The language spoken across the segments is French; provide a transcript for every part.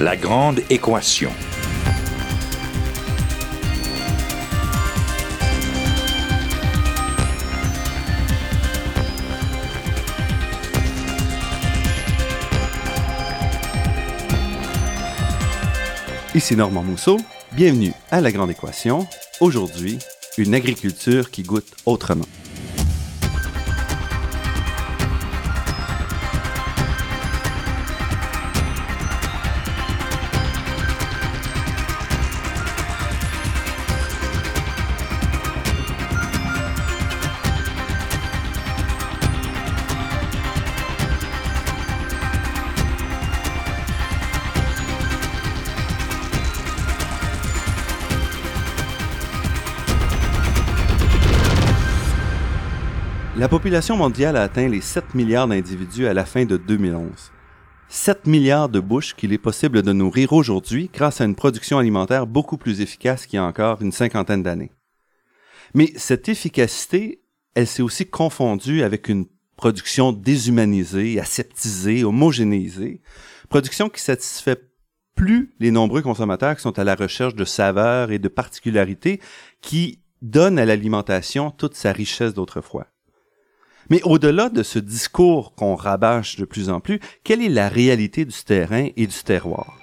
La grande équation. Ici Normand Mousseau, bienvenue à La Grande Équation. Aujourd'hui, une agriculture qui goûte autrement. Population mondiale a atteint les 7 milliards d'individus à la fin de 2011. 7 milliards de bouches qu'il est possible de nourrir aujourd'hui grâce à une production alimentaire beaucoup plus efficace qu'il y a encore une cinquantaine d'années. Mais cette efficacité, elle s'est aussi confondue avec une production déshumanisée, aseptisée, homogénéisée, production qui satisfait plus les nombreux consommateurs qui sont à la recherche de saveurs et de particularités qui donnent à l'alimentation toute sa richesse d'autrefois. Mais au-delà de ce discours qu'on rabâche de plus en plus, quelle est la réalité du terrain et du terroir?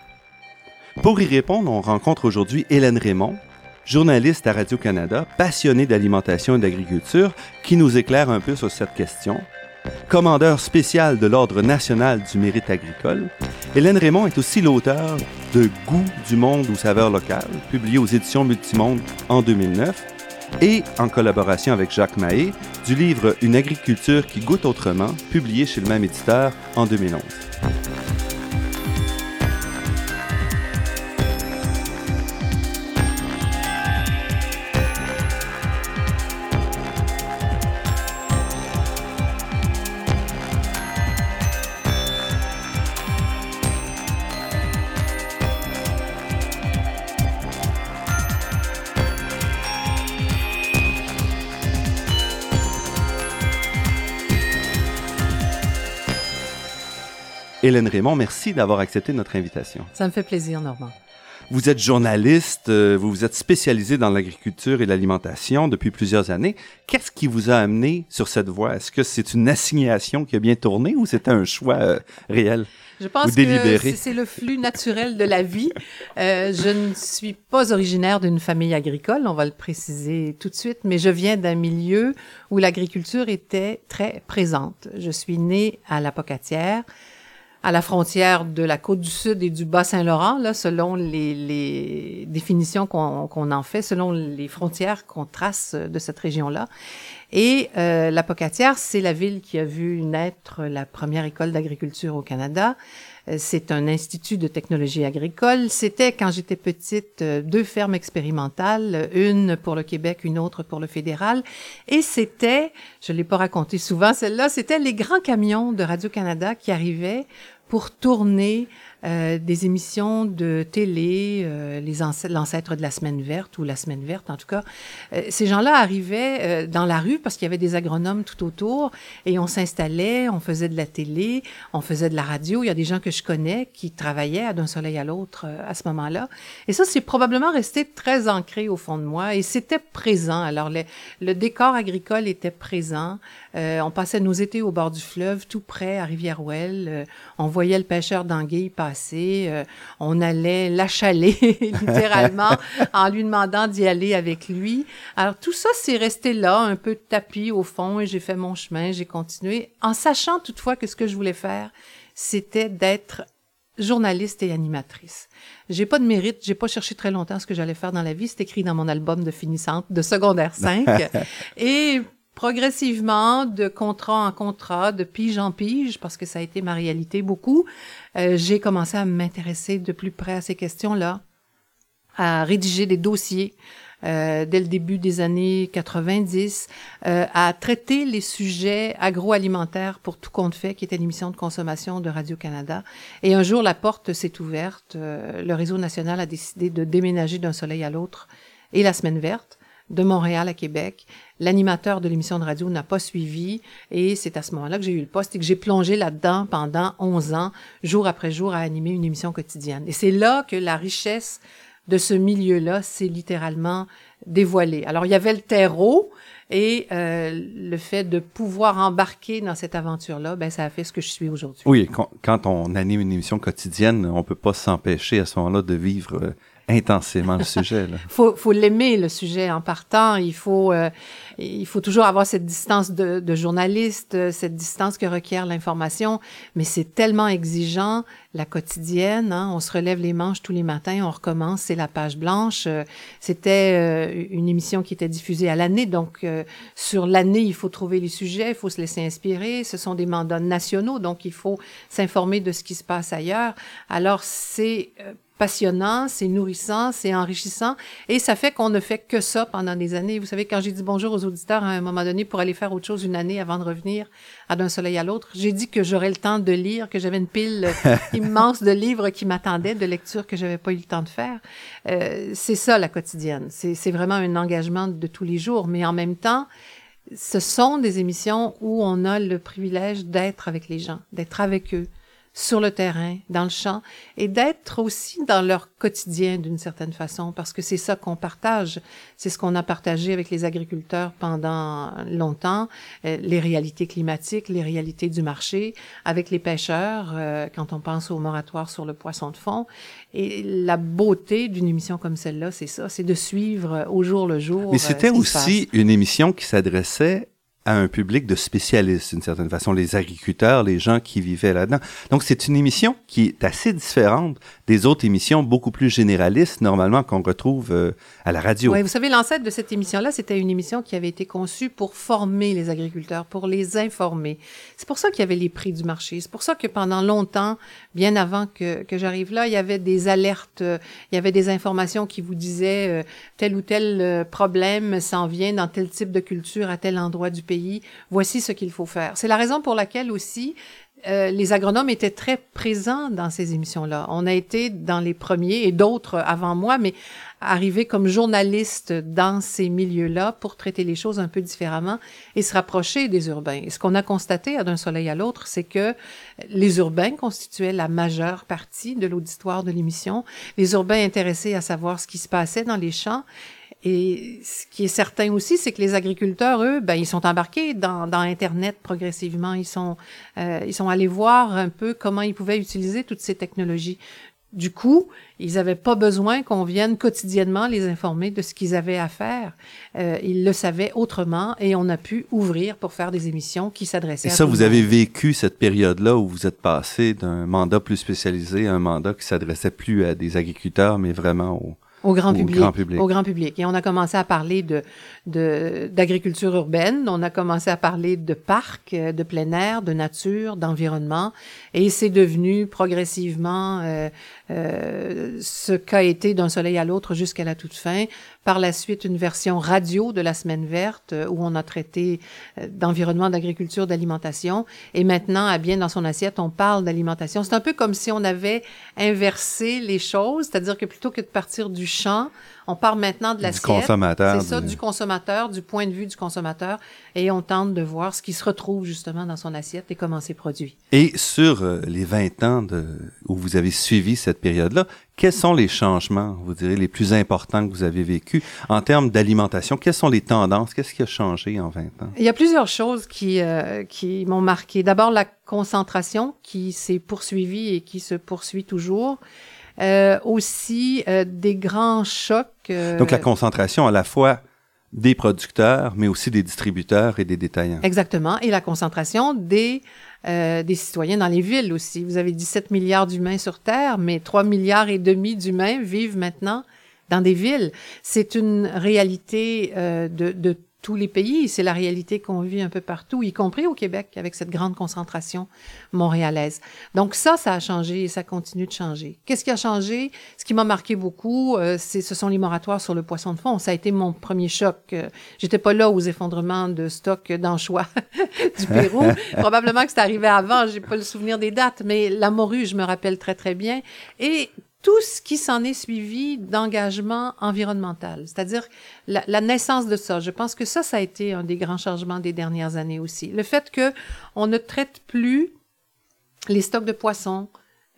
Pour y répondre, on rencontre aujourd'hui Hélène Raymond, journaliste à Radio-Canada, passionnée d'alimentation et d'agriculture, qui nous éclaire un peu sur cette question. Commandeur spécial de l'Ordre national du mérite agricole, Hélène Raymond est aussi l'auteur de Goût du monde ou saveurs locales, publié aux éditions Multimonde en 2009, et en collaboration avec Jacques Mahé, du livre Une agriculture qui goûte autrement, publié chez le même éditeur en 2011. Hélène Raymond, merci d'avoir accepté notre invitation. Ça me fait plaisir, Normand. Vous êtes journaliste, euh, vous vous êtes spécialisé dans l'agriculture et l'alimentation depuis plusieurs années. Qu'est-ce qui vous a amené sur cette voie? Est-ce que c'est une assignation qui a bien tourné ou c'était un choix euh, réel? Je pense que c'est le flux naturel de la vie. Euh, je ne suis pas originaire d'une famille agricole, on va le préciser tout de suite, mais je viens d'un milieu où l'agriculture était très présente. Je suis née à la Pocatière, à la frontière de la côte du Sud et du Bas-Saint-Laurent, là, selon les, les définitions qu'on en fait, selon les frontières qu'on trace de cette région-là. Et euh, la Pocatière, c'est la ville qui a vu naître la première école d'agriculture au Canada. Euh, c'est un institut de technologie agricole. C'était, quand j'étais petite, euh, deux fermes expérimentales, une pour le Québec, une autre pour le fédéral. Et c'était, je l'ai pas raconté souvent, celle-là, c'était les grands camions de Radio-Canada qui arrivaient pour tourner euh, des émissions de télé, euh, les l'ancêtre de la semaine verte ou la semaine verte en tout cas. Euh, ces gens-là arrivaient euh, dans la rue parce qu'il y avait des agronomes tout autour et on s'installait, on faisait de la télé, on faisait de la radio. Il y a des gens que je connais qui travaillaient d'un soleil à l'autre à ce moment-là. Et ça, c'est probablement resté très ancré au fond de moi et c'était présent. Alors le, le décor agricole était présent. on passait nos étés au bord du fleuve, tout près à Rivière-Ouelle. Voyait le pêcheur d'anguilles passer euh, on allait l'achaler littéralement en lui demandant d'y aller avec lui. Alors tout ça, c'est resté là, un peu tapis au fond, et j'ai fait mon chemin, j'ai continué, en sachant toutefois que ce que je voulais faire, c'était d'être journaliste et animatrice. J'ai pas de mérite, j'ai pas cherché très longtemps ce que j'allais faire dans la vie, c'est écrit dans mon album de finissante de secondaire 5. et progressivement, de contrat en contrat, de pige en pige, parce que ça a été ma réalité beaucoup, euh, j'ai commencé à m'intéresser de plus près à ces questions-là, à rédiger des dossiers euh, dès le début des années 90, euh, à traiter les sujets agroalimentaires pour tout compte fait, qui était l'émission de consommation de Radio-Canada. Et un jour, la porte s'est ouverte. le réseau national a décidé de déménager d'un soleil à l'autre et la semaine verte de Montréal à Québec. L'animateur de l'émission de radio n'a pas suivi et c'est à ce moment-là que j'ai eu le poste et que j'ai plongé là-dedans pendant 11 ans, jour après jour, à animer une émission quotidienne. Et c'est là que la richesse de ce milieu-là s'est littéralement dévoilée. Alors, il y avait le terreau, et euh, le fait de pouvoir embarquer dans cette aventure-là, ben, ça a fait ce que je suis aujourd'hui. Oui, quand, on anime une émission quotidienne, on peut pas s'empêcher à ce moment-là de vivre euh, intensément le sujet. Il faut, faut l'aimer, le sujet, en partant. Il faut, euh, il faut toujours avoir cette distance de, de journaliste, euh, cette distance que requiert l'information, mais c'est tellement exigeant, la quotidienne. Hein, on se relève les manches tous les matins, on recommence, c'est la page blanche. Euh, c'était une émission qui était diffusée à l'année, donc sur l'année, il faut trouver les sujets, il faut se laisser inspirer. Ce sont des mandats nationaux, donc il faut s'informer de ce qui se passe ailleurs. Alors, c'est passionnant, c'est nourrissant, c'est enrichissant et ça fait qu'on ne fait que ça pendant des années. Vous savez, quand j'ai dit bonjour aux auditeurs à un moment donné pour aller faire autre chose une année avant de revenir à d'un soleil à l'autre, j'ai dit que j'aurais le temps de lire, que j'avais une pile immense de livres qui m'attendaient, de lectures que j'avais pas eu le temps de faire. Euh, c'est ça la quotidienne. C'est vraiment un engagement de tous les jours, mais en même temps, ce sont des émissions où on a le privilège d'être avec les gens, d'être avec eux, sur le terrain, dans le champ, et d'être aussi dans leur quotidien d'une certaine façon, parce que c'est ça qu'on partage. C'est ce qu'on a partagé avec les agriculteurs pendant longtemps, euh, les réalités climatiques, les réalités du marché, avec les pêcheurs, euh, quand on pense au moratoire sur le poisson de fond. Et la beauté d'une émission comme celle-là, c'est ça, c'est de suivre au jour le jour. Mais c'était euh, aussi une émission qui s'adressait à un public de spécialistes, d'une certaine façon, les agriculteurs, les gens qui vivaient là-dedans. Donc, c'est une émission qui est assez différente des autres émissions beaucoup plus généralistes, normalement, qu'on retrouve euh, à la radio. Oui, vous savez, l'ancêtre de cette émission-là, c'était une émission qui avait été conçue pour former les agriculteurs, pour les informer. C'est pour ça qu'il y avait les prix du marché. C'est pour ça que pendant longtemps, bien avant que, j'arrive là, il y avait des alertes, euh, il y avait des informations qui vous disaient euh, tel ou tel problème s'en vient dans tel type de culture à tel endroit du pays voici ce qu'il faut faire. C'est la raison pour laquelle aussi euh, les agronomes étaient très présents dans ces émissions-là. On a été dans les premiers et d'autres avant moi, mais arrivés comme journalistes dans ces milieux-là pour traiter les choses un peu différemment et se rapprocher des urbains. Et ce qu'on a constaté d'un soleil à l'autre, c'est que les urbains constituaient la majeure partie de l'auditoire de l'émission. Les urbains intéressés à savoir ce qui se passait dans les champs et ce qui est certain aussi, c'est que les agriculteurs, eux, ben, ils sont embarqués dans, dans Internet progressivement. Ils sont, euh, ils sont allés voir un peu comment ils pouvaient utiliser toutes ces technologies. Du coup, ils n'avaient pas besoin qu'on vienne quotidiennement les informer de ce qu'ils avaient à faire. Euh, ils le savaient autrement et on a pu ouvrir pour faire des émissions qui s'adressaient à Et ça, vous avez vécu cette période-là où vous êtes passé d'un mandat plus spécialisé à un mandat qui s'adressait plus à des agriculteurs, mais vraiment aux, au grand, public, Au grand public. Et on a commencé à parler de d'agriculture urbaine, on a commencé à parler de parcs, euh, de plein air, de nature, d'environnement, et c'est devenu progressivement euh, euh, ce qu'a été d'un soleil à l'autre jusqu'à la toute fin. Par la suite, une version radio de la Semaine verte euh, où on a traité d'environnement, d'agriculture, d'alimentation, et maintenant, à bien dans son assiette, on parle d'alimentation. C'est un peu comme si on avait inversé les choses, c'est-à-dire que plutôt que de partir du champ, on part maintenant de l'assiette. Du consommateur. C'est ça, du consommateur, du point de vue du consommateur, et on tente de voir ce qui se retrouve justement dans son assiette et comment c'est produit. Et sur euh, les 20 ans de, où vous avez suivi cette période-là, quels sont les changements, vous direz, les plus importants que vous avez vécus en termes d'alimentation? Quelles sont les tendances? Qu'est-ce qui a changé en 20 ans? Il y a plusieurs choses qui, euh, qui m'ont marqué. D'abord, la concentration qui s'est poursuivie et qui se poursuit toujours. Euh, aussi euh, des grands chocs. Euh, Donc la concentration à la fois des producteurs, mais aussi des distributeurs et des détaillants. Exactement. Et la concentration des, euh, des citoyens dans les villes aussi. Vous avez 17 milliards d'humains sur Terre, mais 3 milliards et demi d'humains vivent maintenant dans des villes. C'est une réalité euh, de, de tous les pays. C'est la réalité qu'on vit un peu partout, y compris au Québec, avec cette grande concentration montréalaise. Donc ça, ça a changé et ça continue de changer. Qu'est-ce qui a changé? Ce qui m'a marqué beaucoup, euh, c'est, ce sont les moratoires sur le poisson de fond. Ça a été mon premier choc. Euh, j'étais pas là aux effondrements de stock d'anchois du Pérou. Probablement que c'est arrivé avant, j'ai pas le souvenir des dates, mais la morue, je me rappelle très, très bien. Et tout ce qui s'en est suivi d'engagement environnemental, c'est-à-dire la, naissance de ça. Je pense que ça, ça a été un des grands changements des dernières années aussi. Le fait que on ne traite plus les stocks de poissons,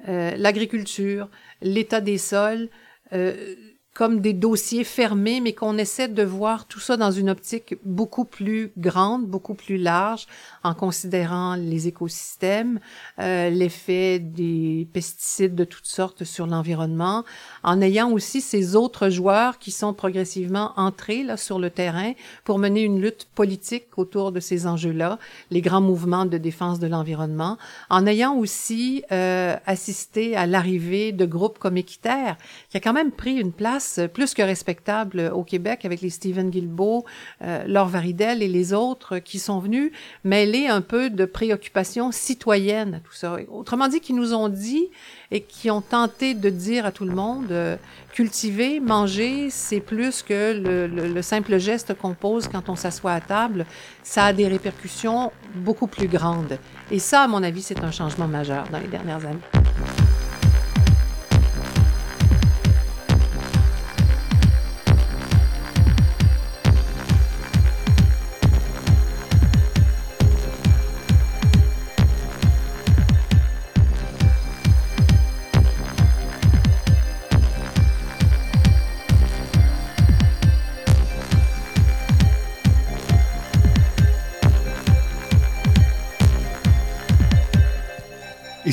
euh, l'agriculture, l'état des sols, euh, comme des dossiers fermés, mais qu'on essaie de voir tout ça dans une optique beaucoup plus grande, beaucoup plus large, en considérant les écosystèmes, euh, l'effet des pesticides de toutes sortes sur l'environnement, en ayant aussi ces autres joueurs qui sont progressivement entrés là sur le terrain pour mener une lutte politique autour de ces enjeux-là, les grands mouvements de défense de l'environnement, en ayant aussi euh, assisté à l'arrivée de groupes comme Équiterre, qui a quand même pris une place plus que respectable au Québec avec les Stephen Guilbeault, euh, Laure Varidel et les autres qui sont venus mêler un peu de préoccupation citoyenne à tout ça. Autrement dit, qui nous ont dit et qui ont tenté de dire à tout le monde, euh, cultiver, manger, c'est plus que le, le simple geste qu'on pose quand on s'assoit à table. Ça a des répercussions beaucoup plus grandes. Et ça, à mon avis, c'est un changement majeur dans les dernières années.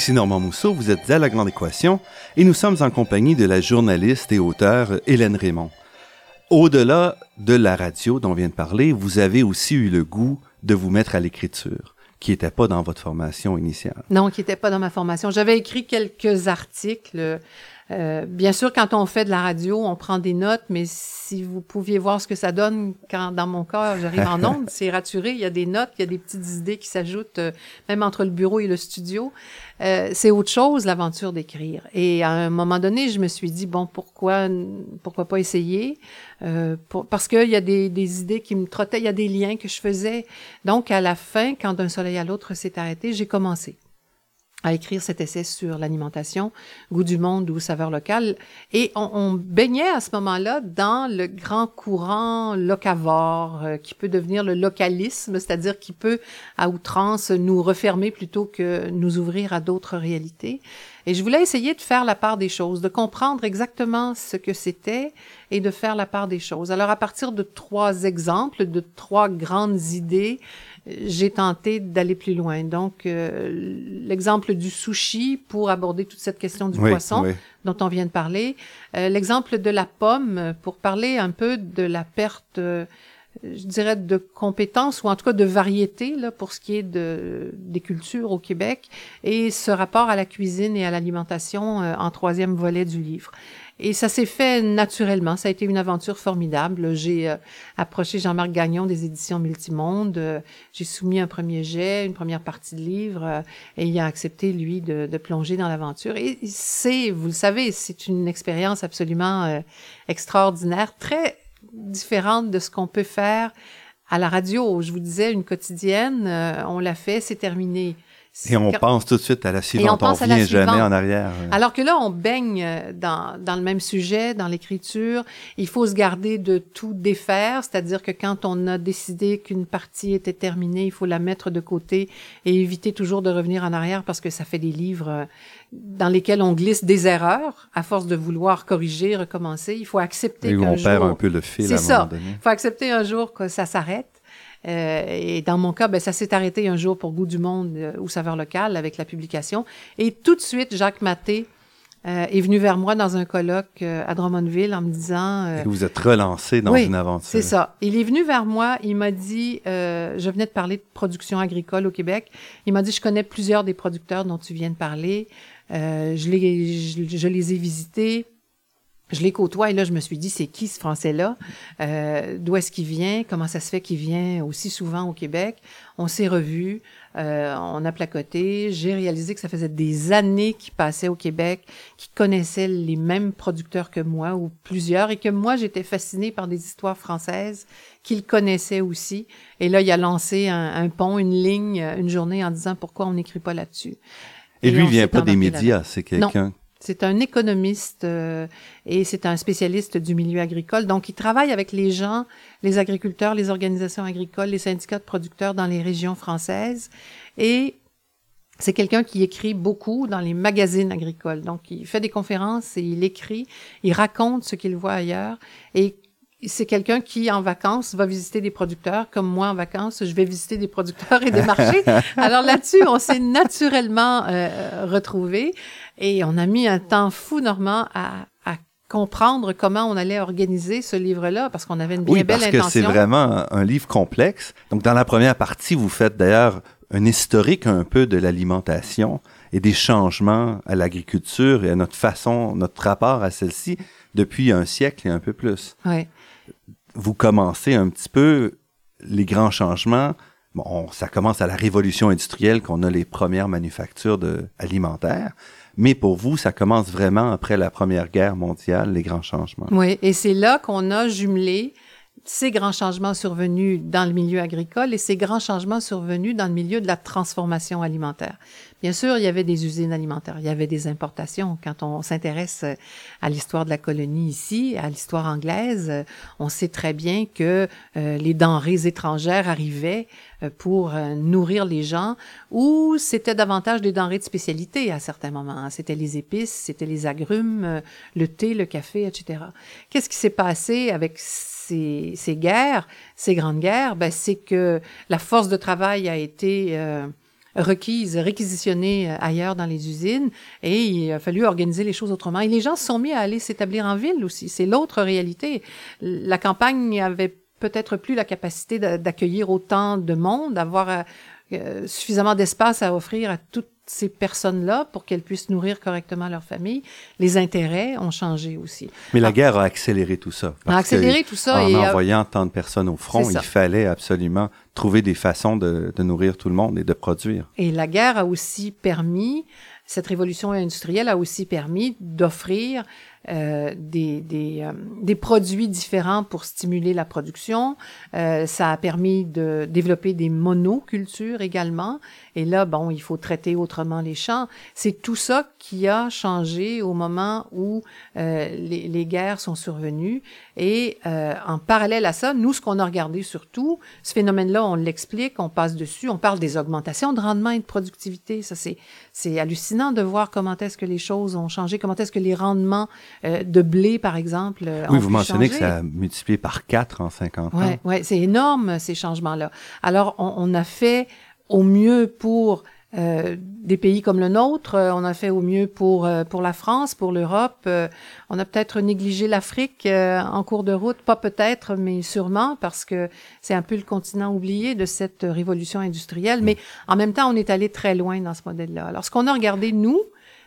Ici Normand Mousseau, vous êtes à La Grande Équation et nous sommes en compagnie de la journaliste et auteure Hélène Raymond. Au-delà de la radio dont on vient de parler, vous avez aussi eu le goût de vous mettre à l'écriture, qui n'était pas dans votre formation initiale. Non, qui n'était pas dans ma formation. J'avais écrit quelques articles euh, bien sûr, quand on fait de la radio, on prend des notes, mais si vous pouviez voir ce que ça donne quand, dans mon cas, j'arrive en onde, c'est raturé. Il y a des notes, il y a des petites idées qui s'ajoutent, euh, même entre le bureau et le studio. Euh, c'est autre chose, l'aventure d'écrire. Et à un moment donné, je me suis dit, bon, pourquoi, pourquoi pas essayer? parce qu'il y a des, des idées qui me trottaient, il y a des liens que je faisais. Donc, à la fin, quand d'un soleil à l'autre s'est arrêté, j'ai commencé à écrire cet essai sur l'alimentation, goût du monde ou saveur locale. Et on, on baignait à ce moment-là dans le grand courant locavore euh, qui peut devenir le localisme, c'est-à-dire qui peut à outrance nous refermer plutôt que nous ouvrir à d'autres réalités. Et je voulais essayer de faire la part des choses, de comprendre exactement ce que c'était et de faire la part des choses. Alors à partir de trois exemples, de trois grandes idées, j'ai tenté d'aller plus loin. Donc, euh, l'exemple du sushi pour aborder toute cette question du poisson dont on vient de parler. Euh, l'exemple de la pomme pour parler un peu de la perte, euh, je dirais, de compétences ou en tout cas de variété là, pour ce qui est de, des cultures au Québec et ce rapport à la cuisine et à l'alimentation en troisième volet du livre. Et ça s'est fait naturellement. Ça a été une aventure formidable. J'ai euh, approché Jean-Marc Gagnon des éditions Multimonde. Euh, j'ai soumis un premier jet, une première partie de livre, euh, et il a accepté, lui, de, de plonger dans l'aventure. Et c'est, vous le savez, c'est une expérience absolument extraordinaire, très différente de ce qu'on peut faire à la radio. Je vous disais, une quotidienne, on l'a fait, c'est terminé. Et on pense tout de suite à la suivante, on, on vient jamais en arrière. Alors que là, on baigne dans, dans le même sujet, dans l'écriture. Il faut se garder de tout défaire, c'est-à-dire que quand on a décidé qu'une partie était terminée, il faut la mettre de côté et éviter toujours de revenir en arrière parce que ça fait des livres euh, dans lesquels on glisse des erreurs à force de vouloir corriger, recommencer. Il faut accepter qu'un jour... on perd un peu le fil à un ça. Il faut accepter un jour que ça s'arrête euh, et dans mon cas, ben, ça s'est arrêté un jour pour Goût du Monde euh, ou Saveur locale avec la publication. Et tout de suite, Jacques Maté euh, est venu vers moi dans un colloque à Drummondville en me disant... vous êtes relancé dans une aventure. c'est ça. Il est venu vers moi, il m'a dit, je venais de parler de production agricole au Québec, il m'a dit, je connais plusieurs des producteurs dont tu viens de parler, je, les, je les ai visités, je les côtoie et là, je me suis dit, c'est qui ce Français-là? Euh, D'où est-ce qu'il vient? Comment ça se fait qu'il vient aussi souvent au Québec? On s'est revus, euh, on a placoté. J'ai réalisé que ça faisait des années qu'il passait au Québec, qu'il connaissait les mêmes producteurs que moi ou plusieurs et que moi, j'étais fascinée par des histoires françaises qu'il connaissait aussi. Et là, il a lancé un, un pont, une ligne, une journée en disant pourquoi on n'écrit pas là-dessus. Et, lui, il vient pas des médias, c'est quelqu'un C'est un économiste euh, et c'est un spécialiste du milieu agricole. Donc, il travaille avec les gens, les agriculteurs, les organisations agricoles, les syndicats de producteurs dans les régions françaises. Et c'est quelqu'un qui écrit beaucoup dans les magazines agricoles. Donc, il fait des conférences et il écrit, il raconte ce qu'il voit ailleurs. Et c'est quelqu'un qui, en vacances, va visiter des producteurs, comme moi en vacances, je vais visiter des producteurs et des marchés. Alors là-dessus, on s'est naturellement euh, retrouvés et on a mis un temps fou, Normand, à, à comprendre comment on allait organiser ce livre-là, parce qu'on avait une bien belle intention. parce que c'est vraiment un livre complexe. Donc, dans la première partie, vous faites d'ailleurs un historique un peu de l'alimentation et des changements à l'agriculture et à notre façon, notre rapport à celle-ci depuis un siècle et un peu plus. Ouais vous commencez un petit peu les grands changements. Bon, ça commence à la révolution industrielle qu'on a les premières manufactures de, alimentaires. Mais pour vous, ça commence vraiment après la Première Guerre mondiale, les grands changements. Oui, et c'est là qu'on a jumelé ces grands changements survenus dans le milieu agricole et ces grands changements survenus dans le milieu de la transformation alimentaire. Bien sûr, il y avait des usines alimentaires, il y avait des importations. Quand on s'intéresse à l'histoire de la colonie ici, à l'histoire anglaise, on sait très bien que euh, les denrées étrangères arrivaient euh, pour euh, nourrir les gens, ou c'était davantage des denrées de spécialité à certains moments. C'était les épices, c'était les agrumes, le thé, le café, etc. Qu'est-ce qui s'est passé avec ces, guerres, ces grandes guerres? Ben, c'est que la force de travail a été requises, réquisitionnées euh, ailleurs dans les usines et il a fallu organiser les choses autrement. Et les gens se sont mis à aller s'établir en ville aussi. C'est l'autre réalité. La campagne avait peut-être plus la capacité d'accueillir autant de monde, d'avoir euh, euh, suffisamment d'espace à offrir à toutes ces personnes-là pour qu'elles puissent nourrir correctement leur famille. Les intérêts ont changé aussi. Mais la ah. guerre a accéléré tout ça. A accéléré tout ça. En envoyant tant de personnes au front, il fallait absolument trouver des façons de, de, nourrir tout le monde et de produire. Et la guerre a aussi permis, cette révolution industrielle a aussi permis d'offrir euh, des, des, euh, des, produits différents pour stimuler la production. Euh, ça a permis de développer des monocultures également. Et là, bon, il faut traiter autrement les champs. C'est tout ça qui a changé au moment où euh, les, les, guerres sont survenues. Et en parallèle à ça, nous, ce qu'on a regardé surtout, ce phénomène-là, on l'explique, on passe dessus, on parle des augmentations de rendement et de productivité. Ça, c'est, hallucinant de voir comment est-ce que les choses ont changé, comment est-ce que les rendements euh, de blé, par exemple. Euh, oui, vous mentionnez que ça a multiplié par quatre en 50 ans. Oui, ouais, c'est énorme, ces changements-là. Alors, on, on, a fait au mieux pour euh, des pays comme le nôtre, on a fait au mieux pour pour la France, pour l'Europe. on a peut-être négligé l'Afrique en cours de route, pas peut-être, mais sûrement parce que c'est un peu le continent oublié de cette révolution industrielle. Mais en même temps, on est allé très loin dans ce modèle-là. Alors, ce qu'on a regardé nous,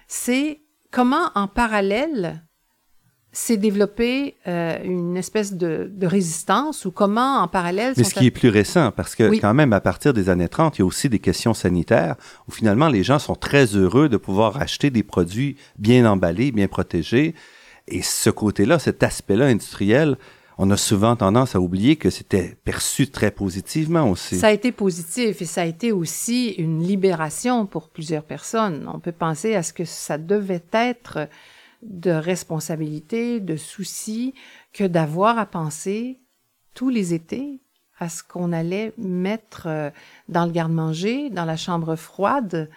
c'est comment en parallèle s'est développé euh, une espèce de, de, résistance ou comment en parallèle... Mais ce qui est plus récent, parce que quand même à partir des années 30, il y a aussi des questions sanitaires où finalement les gens sont très heureux de pouvoir acheter des produits bien emballés, bien protégés. Et ce côté-là, cet aspect-là industriel, on a souvent tendance à oublier que c'était perçu très positivement aussi. Ça a été positif et ça a été aussi une libération pour plusieurs personnes. On peut penser à ce que ça devait être de responsabilité, de souci, que d'avoir à penser tous les étés à ce qu'on allait mettre euh, dans le garde-manger, dans la chambre froide,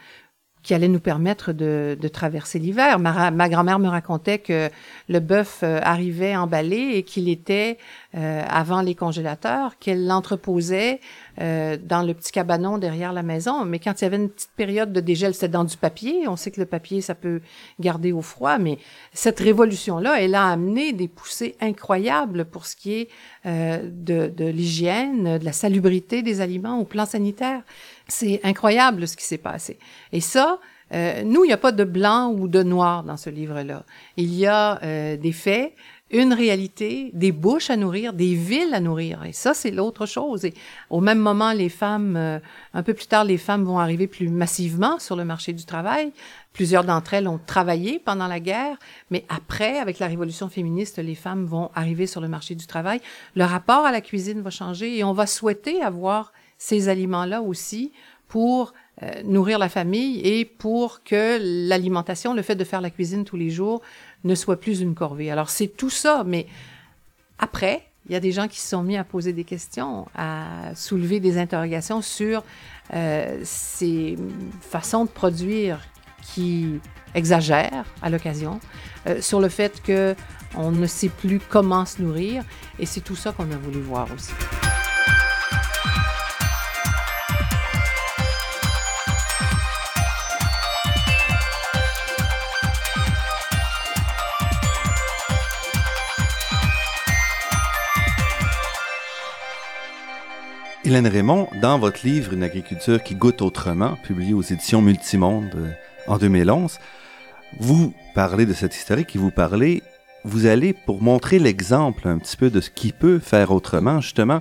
qui allait nous permettre de, traverser l'hiver. Ma, ma grand-mère me racontait que le bœuf euh, arrivait emballé et qu'il était euh, avant les congélateurs, qu'elle l'entreposait euh, dans le petit cabanon derrière la maison. Mais quand il y avait une petite période de dégel, c'était dans du papier. On sait que le papier, ça peut garder au froid, mais cette révolution-là, elle a amené des poussées incroyables pour ce qui est de, de l'hygiène, de la salubrité des aliments au plan sanitaire. C'est incroyable ce qui s'est passé. Et ça, euh, nous, il n'y a pas de blanc ou de noir dans ce livre-là. Il y a euh, des faits, une réalité, des bouches à nourrir, des villes à nourrir. Et ça, c'est l'autre chose. Et au même moment, les femmes, euh, un peu plus tard, les femmes vont arriver plus massivement sur le marché du travail. Plusieurs d'entre elles ont travaillé pendant la guerre, mais après, avec la révolution féministe, les femmes vont arriver sur le marché du travail. Le rapport à la cuisine va changer et on va souhaiter avoir ces aliments-là aussi pour nourrir la famille et pour que l'alimentation, le fait de faire la cuisine tous les jours, ne soit plus une corvée. Alors c'est tout ça, mais après, il y a des gens qui se sont mis à poser des questions, à soulever des interrogations sur euh, ces façons de produire qui exagèrent à l'occasion, euh, sur le fait que on ne sait plus comment se nourrir, et c'est tout ça qu'on a voulu voir aussi. Hélène Raymond, dans votre livre Une agriculture qui goûte autrement, publié aux éditions Multimonde euh, en 2011, vous parlez de cette historique et vous parlez, vous allez pour montrer l'exemple un petit peu de ce qui peut faire autrement, justement,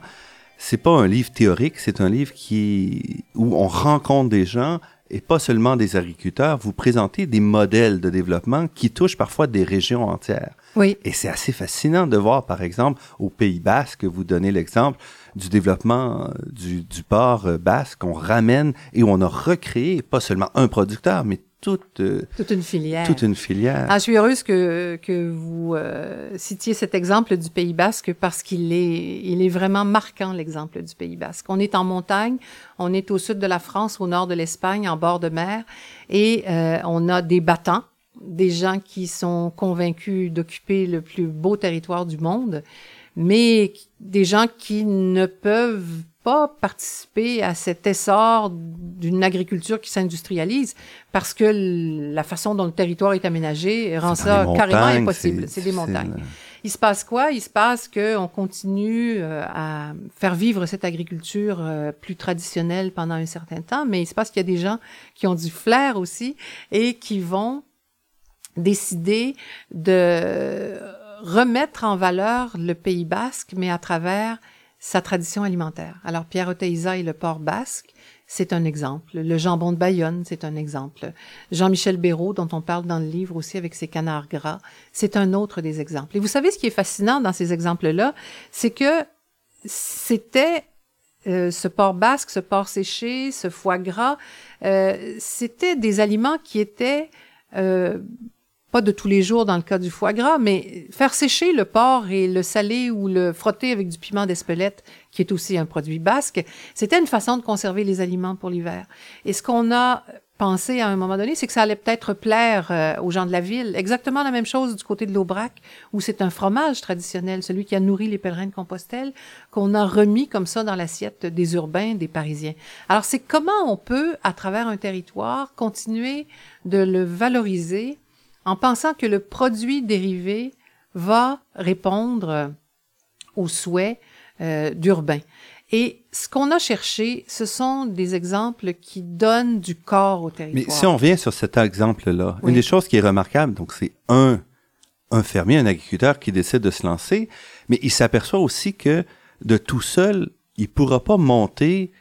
c'est pas un livre théorique, c'est un livre qui où on rencontre des gens et pas seulement des agriculteurs, vous présentez des modèles de développement qui touchent parfois des régions entières. Oui. Et c'est assez fascinant de voir, par exemple, au Pays Basque, vous donnez l'exemple du développement euh, du, du port euh, basque, on ramène et on a recréé pas seulement un producteur, mais toute, euh, toute une filière. Toute une filière. Ah, je suis heureuse que, que vous citiez cet exemple du Pays basque parce qu'il est, il est vraiment marquant, l'exemple du Pays basque. On est en montagne, on est au sud de la France, au nord de l'Espagne, en bord de mer, et on a des battants, des gens qui sont convaincus d'occuper le plus beau territoire du monde mais des gens qui ne peuvent pas participer à cet essor d'une agriculture qui s'industrialise parce que la façon dont le territoire est aménagé rend ça carrément impossible. C'est des montagnes. Il se passe quoi? Il se passe qu'on continue euh, à faire vivre cette agriculture euh, plus traditionnelle pendant un certain temps, mais il se passe qu'il y a des gens qui ont du flair aussi et qui vont décider de remettre en valeur le Pays basque, mais à travers sa tradition alimentaire. Alors, Pierre Oteiza et le port basque, c'est un exemple. Le jambon de Bayonne, c'est un exemple. Jean-Michel Béraud, dont on parle dans le livre aussi avec ses canards gras, c'est un autre des exemples. Et vous savez, ce qui est fascinant dans ces exemples-là, c'est que c'était euh, ce porc basque, ce porc séché, ce foie gras, euh, c'était des aliments qui étaient euh, pas de tous les jours dans le cas du foie gras, mais faire sécher le porc et le saler ou le frotter avec du piment d'Espelette, qui est aussi un produit basque, c'était une façon de conserver les aliments pour l'hiver. Et ce qu'on a pensé à un moment donné, c'est que ça allait peut-être plaire euh, aux gens de la ville. Exactement la même chose du côté de l'Aubrac, où c'est un fromage traditionnel, celui qui a nourri les pèlerins de Compostelle, qu'on a remis comme ça dans l'assiette des urbains, des Parisiens. Alors c'est comment on peut, à travers un territoire, continuer de le valoriser en pensant que le produit dérivé va répondre aux souhaits euh, d'urbain. Et ce qu'on a cherché, ce sont des exemples qui donnent du corps au territoire. Mais si on revient sur cet exemple-là, une des choses qui est remarquable, donc c'est un, un fermier, un agriculteur qui décide de se lancer, mais il s'aperçoit aussi que de tout seul, il pourra pas monter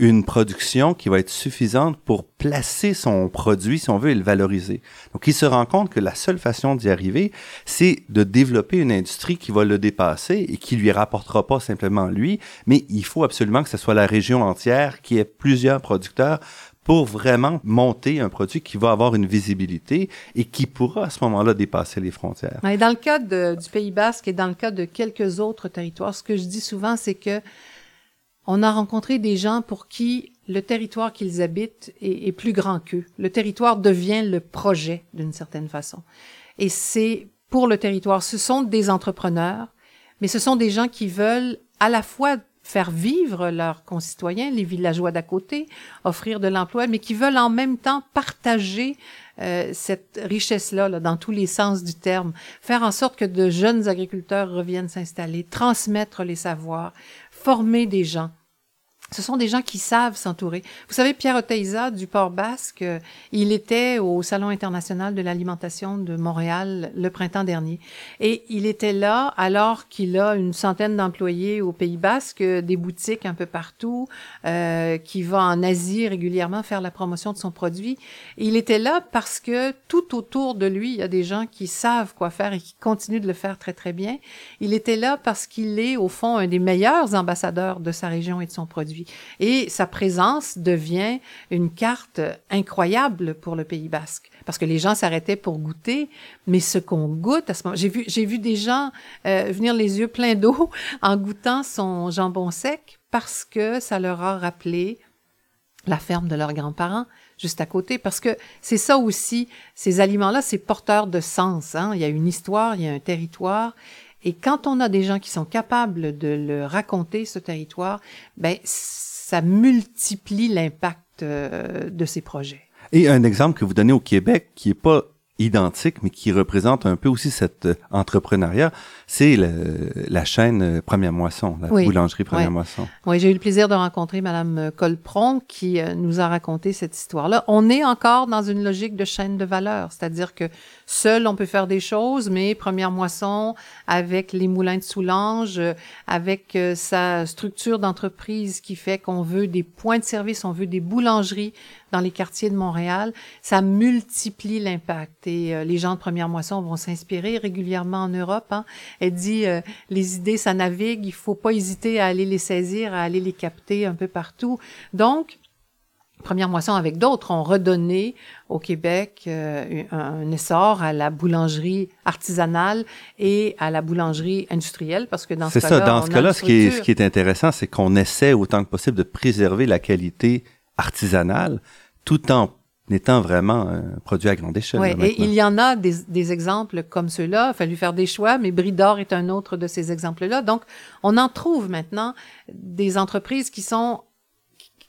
une production qui va être suffisante pour placer son produit, si on veut, et le valoriser. Donc, il se rend compte que la seule façon d'y arriver, c'est de développer une industrie qui va le dépasser et qui lui rapportera pas simplement lui, mais il faut absolument que ce soit la région entière qui ait plusieurs producteurs pour vraiment monter un produit qui va avoir une visibilité et qui pourra à ce moment-là dépasser les frontières. Dans le cas du Pays basque et dans le cas de quelques autres territoires, ce que je dis souvent, c'est que on a rencontré des gens pour qui le territoire qu'ils habitent est, plus grand qu'eux. Le territoire devient le projet d'une certaine façon. Et c'est pour le territoire. Ce sont des entrepreneurs, mais ce sont des gens qui veulent à la fois faire vivre leurs concitoyens, les villageois d'à côté, offrir de l'emploi, mais qui veulent en même temps partager euh, cette richesse-là là, dans tous les sens du terme, faire en sorte que de jeunes agriculteurs reviennent s'installer, transmettre les savoirs, former des gens. Ce sont des gens qui savent s'entourer. Vous savez, Pierre Oteiza du Port Basque, euh, il était au Salon international de l'alimentation de Montréal le printemps dernier. Et il était là alors qu'il a une centaine d'employés au Pays Basque, des boutiques un peu partout, euh, qui va en Asie régulièrement faire la promotion de son produit. il était là parce que tout autour de lui, il y a des gens qui savent quoi faire et qui continuent de le faire très, très bien. Il était là parce qu'il est, au fond, un des meilleurs ambassadeurs de sa région et de son produit. Et sa présence devient une carte incroyable pour le Pays basque, parce que les gens s'arrêtaient pour goûter, mais ce qu'on goûte à ce moment, j'ai vu, j'ai vu des gens euh, venir les yeux pleins d'eau en goûtant son jambon sec parce que ça leur a rappelé la ferme de leurs grands-parents juste à côté, parce que c'est ça aussi, ces aliments-là, c'est porteur de sens. Hein? Il y a une histoire, il y a un territoire, et quand on a des gens qui sont capables de le raconter, ce territoire, ben ça multiplie l'impact euh, de ces projets. Et un exemple que vous donnez au Québec, qui est pas identique, mais qui représente un peu aussi cet euh, entrepreneuriat, c'est la chaîne euh, Première Moisson, la boulangerie Première Moisson. Oui, j'ai eu le plaisir de rencontrer Madame Colpron qui nous a raconté cette histoire-là. On est encore dans une logique de chaîne de valeur, c'est-à-dire que Seul, on peut faire des choses, mais Première Moisson, avec les moulins de Soulanges, avec euh, sa structure d'entreprise qui fait qu'on veut des points de service, on veut des boulangeries dans les quartiers de Montréal, ça multiplie l'impact. Et euh, les gens de Première Moisson vont s'inspirer régulièrement en Europe. Hein. Elle dit, euh, les idées, ça navigue, il faut pas hésiter à aller les saisir, à aller les capter un peu partout. Donc, Première Moisson avec d'autres ont redonné au Québec euh, un, essor à la boulangerie artisanale et à la boulangerie industrielle parce que dans ce cas-là, c'est ça. Dans ce cas-là, ce qui est ce qui est intéressant, c'est qu'on essaie autant que possible de préserver la qualité artisanale tout en étant vraiment un produit à grande échelle. Oui, et il y en a des, des exemples comme ceux-là. Il a fallu faire des choix, mais Bridor est un autre de ces exemples-là. Donc, on en trouve maintenant des entreprises qui sont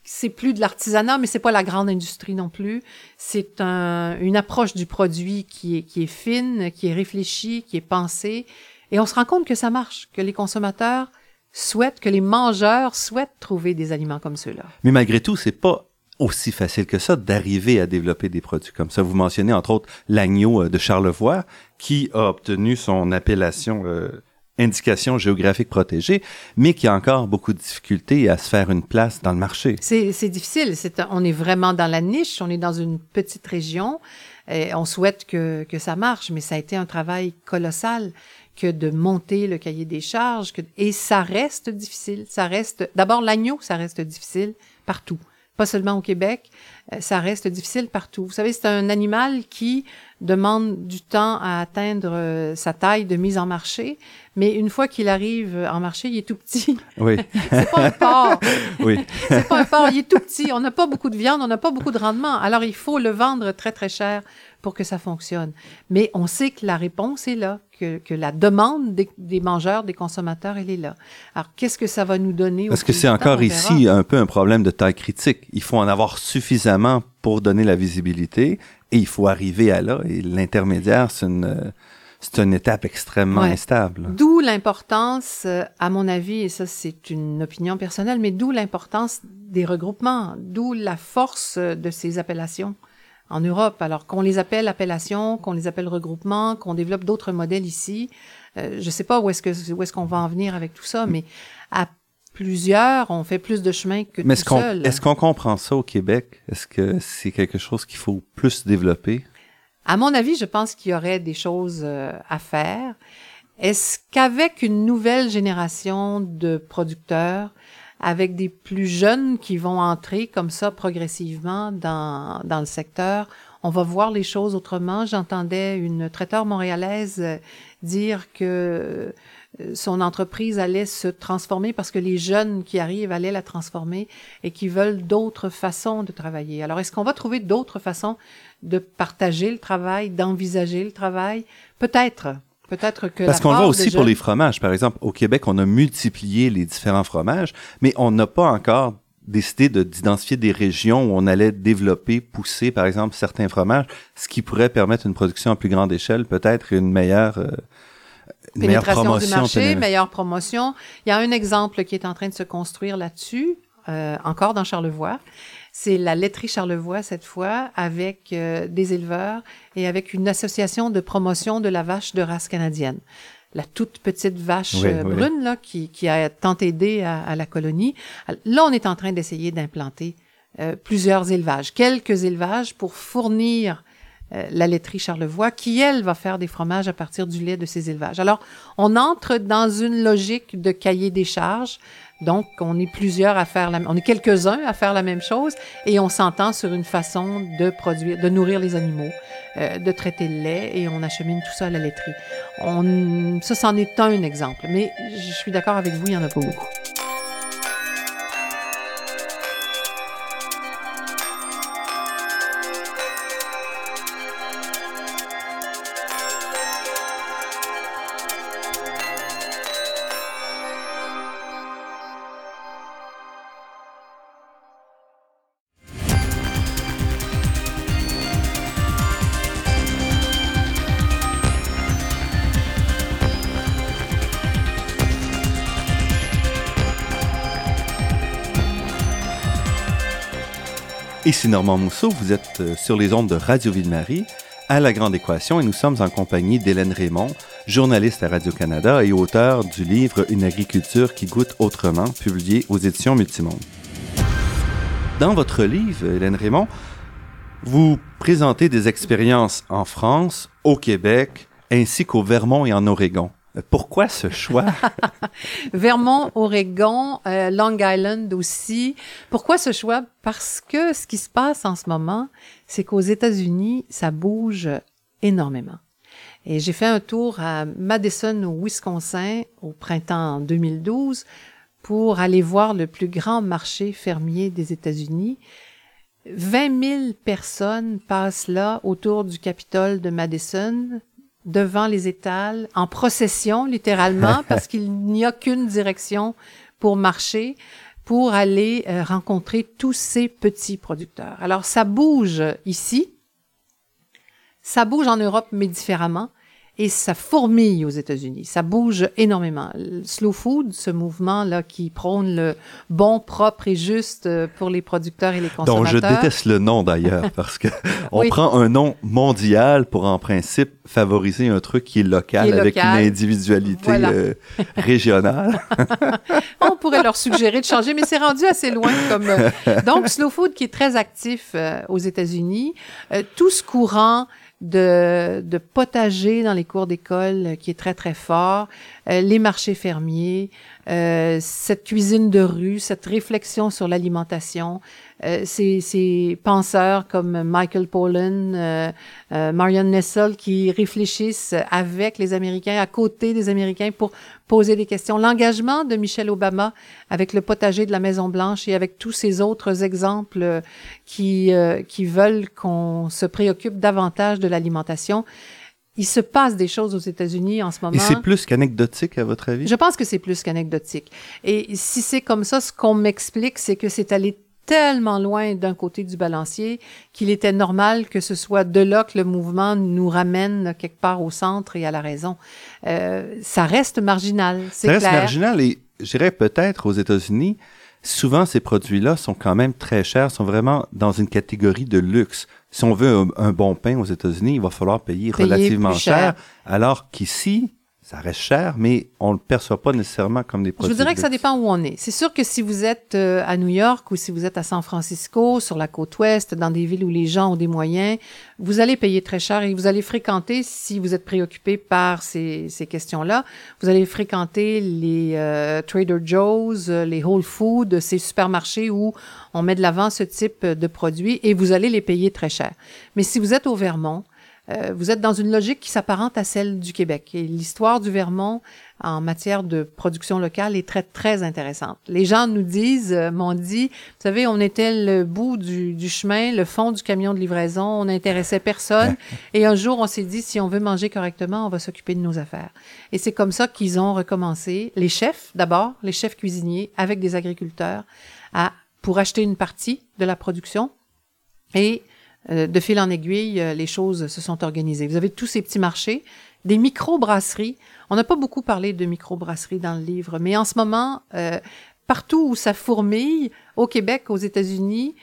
c'est plus de l'artisanat, mais c'est pas la grande industrie non plus. C'est un, une approche du produit qui est, qui est fine, qui est réfléchie, qui est pensée. Et on se rend compte que ça marche, que les consommateurs souhaitent, que les mangeurs souhaitent trouver des aliments comme ceux-là. Mais malgré tout, c'est pas aussi facile que ça d'arriver à développer des produits comme ça. Vous mentionnez entre autres l'agneau euh, de Charlevoix qui a obtenu son appellation euh, indication géographique protégée, mais qui a encore beaucoup de difficultés à se faire une place dans le marché. C'est difficile. on est vraiment dans la niche, on est dans une petite région. On souhaite que, que ça marche, mais ça a été un travail colossal que de monter le cahier des charges. Que, et ça reste difficile. Ça reste. D'abord, l'agneau, ça reste difficile partout. Pas seulement au Québec, ça reste difficile partout. Vous savez, c'est un animal qui demande du temps à atteindre euh, sa taille de mise en marché, mais une fois qu'il arrive en marché, il est tout petit. Oui. c'est pas un porc. oui. c'est pas un porc, il est tout petit. On n'a pas beaucoup de viande, on n'a pas beaucoup de rendement. Alors, il faut le vendre très, très cher pour que ça fonctionne. Mais on sait que la réponse est là, que, que la demande des, des, mangeurs, des consommateurs, elle est là. Alors, qu'est-ce que ça va nous donner? Parce que c'est encore ici un peu un problème de taille critique. Il faut en avoir suffisamment pour donner la visibilité et il faut arriver à là. Et l'intermédiaire, c'est une c'est une étape extrêmement instable. D'où l'importance, euh, à mon avis, et ça c'est une opinion personnelle, mais d'où l'importance des regroupements, d'où la force de ces appellations en Europe. Alors qu'on les appelle appellations, qu'on les appelle regroupements, qu'on développe d'autres modèles ici. Euh, je sais pas où est-ce que où est-ce qu'on va en venir avec tout ça, mais à plusieurs, on fait plus de chemin que mais tout seul. Est-ce qu'on comprend ça au Québec? Est-ce que c'est quelque chose qu'il faut plus développer? À mon avis, je pense qu'il y aurait des choses euh, à faire. Est-ce qu'avec une nouvelle génération de producteurs, avec des plus jeunes qui vont entrer comme ça progressivement dans, dans le secteur. On va voir les choses autrement? J'entendais une traiteur montréalaise euh, dire que son entreprise allait se transformer parce que les jeunes qui arrivent allaient la transformer et qui veulent d'autres façons de travailler. Alors, est-ce qu'on va trouver d'autres façons de partager le travail, d'envisager le travail? Peut-être. Peut-être que Parce qu'on le voit aussi pour les fromages. Par exemple, au Québec, on a multiplié les différents fromages, mais on n'a pas encore décidé d'identifier des régions où on allait développer, pousser, par exemple, certains fromages, ce qui pourrait permettre une production à plus grande échelle, peut-être une meilleure... Euh, meilleure promotion, du marché, meilleure promotion. Il y a un exemple qui est en train de se construire là-dessus, euh, encore dans Charlevoix. C'est la laiterie Charlevoix cette fois, avec euh, des éleveurs et avec une association de promotion de la vache de race canadienne. La toute petite vache euh, brune là, qui, qui, a tant aidé à, la colonie. Là, on est en train d'essayer d'implanter plusieurs élevages, quelques élevages pour fournir la laiterie Charlevoix, qui, elle, va faire des fromages à partir du lait de ses élevages. Alors, on entre dans une logique de cahier des charges. Donc, on est plusieurs à faire la, on est quelques-uns à faire la même chose et on s'entend sur une façon de produire, de nourrir les animaux, euh, de traiter le lait et on achemine tout ça à la laiterie. On, ça, c'en est un exemple. Mais je suis d'accord avec vous, il y en a pas beaucoup. Ici Normand Mousseau, vous êtes euh, sur les ondes de Radio Ville-Marie à La Grande Équation et nous sommes en compagnie d'Hélène Raymond, journaliste à Radio-Canada et auteur du livre Une agriculture qui goûte autrement, publié aux éditions Multimonde. Dans votre livre, Hélène Raymond, vous présentez des expériences en France, au Québec, ainsi qu'au Vermont et en Oregon. Pourquoi ce choix? Vermont, Oregon, euh, Long Island aussi. Pourquoi ce choix? Parce que ce qui se passe en ce moment, c'est qu'aux États-Unis, ça bouge énormément. Et j'ai fait un tour à Madison, au Wisconsin, au printemps 2012, pour aller voir le plus grand marché fermier des États-Unis. 20 000 personnes passent là autour du Capitole de Madison devant les étals, en procession littéralement, parce qu'il n'y a qu'une direction pour marcher, pour aller euh, rencontrer tous ces petits producteurs. Alors ça bouge ici, ça bouge en Europe, mais différemment et ça fourmille aux États-Unis. Ça bouge énormément. Le slow food, ce mouvement-là qui prône le bon, propre et juste euh, pour les producteurs et les consommateurs. Donc, je déteste le nom d'ailleurs parce que on prend un nom mondial pour en principe favoriser un truc qui est local, avec une individualité euh, régionale. on pourrait leur suggérer de changer, mais c'est rendu assez loin comme. Euh, donc, slow food qui est très actif aux États-Unis, tout ce courant de, potager dans les cours d'école euh, qui est très, très fort, les marchés fermiers, euh, cette cuisine de rue, cette réflexion sur l'alimentation, euh, ces, ces, penseurs comme Michael Pollan, euh, euh, Marion Nessel qui réfléchissent avec les Américains, à côté des Américains pour poser des questions. L'engagement de Michelle Obama avec le potager de la Maison Blanche et avec tous ces autres exemples qui, qui veulent qu'on se préoccupe davantage de l'alimentation. Il se passe des choses aux États-Unis en ce moment. Et c'est plus qu'anecdotique, à votre avis? Je pense que c'est plus qu'anecdotique. Et si c'est comme ça, ce qu'on m'explique, c'est que c'est allé tellement loin d'un côté du balancier qu'il était normal que ce soit de là que le mouvement nous ramène quelque part au centre et à la raison. Euh, ça reste marginal, c'est clair. Ça reste marginal et je dirais peut-être aux États-Unis, souvent ces produits-là sont quand même très chers, sont vraiment dans une catégorie de luxe. Si on veut un, bon pain aux États-Unis, il va falloir payer, relativement cher, alors qu'ici, ça reste cher, mais on ne le perçoit pas nécessairement comme des produits. Je vous dirais que ça dépend où on est. C'est sûr que si vous êtes euh, à New York ou si vous êtes à San Francisco, sur la côte ouest, dans des villes où les gens ont des moyens, vous allez payer très cher et vous allez fréquenter, si vous êtes préoccupé par ces, ces questions-là, vous allez fréquenter les euh, Trader Joe's, les Whole Foods, ces supermarchés où on met de l'avant ce type de produits et vous allez les payer très cher. Mais si vous êtes au Vermont, euh, vous êtes dans une logique qui s'apparente à celle du Québec. Et l'histoire du Vermont en matière de production locale est très, très intéressante. Les gens nous disent, euh, m'ont dit, vous savez, on était le bout du, du, chemin, le fond du camion de livraison, on n'intéressait personne. et un jour, on s'est dit, si on veut manger correctement, on va s'occuper de nos affaires. Et c'est comme ça qu'ils ont recommencé, les chefs d'abord, les chefs cuisiniers, avec des agriculteurs, à, pour acheter une partie de la production et de fil en aiguille, euh, les choses se sont organisées. Vous avez tous ces petits marchés, des micro-brasseries. On n'a pas beaucoup parlé de micro-brasseries dans le livre, mais en ce moment, euh, partout où ça fourmille, au Québec, aux États-Unis,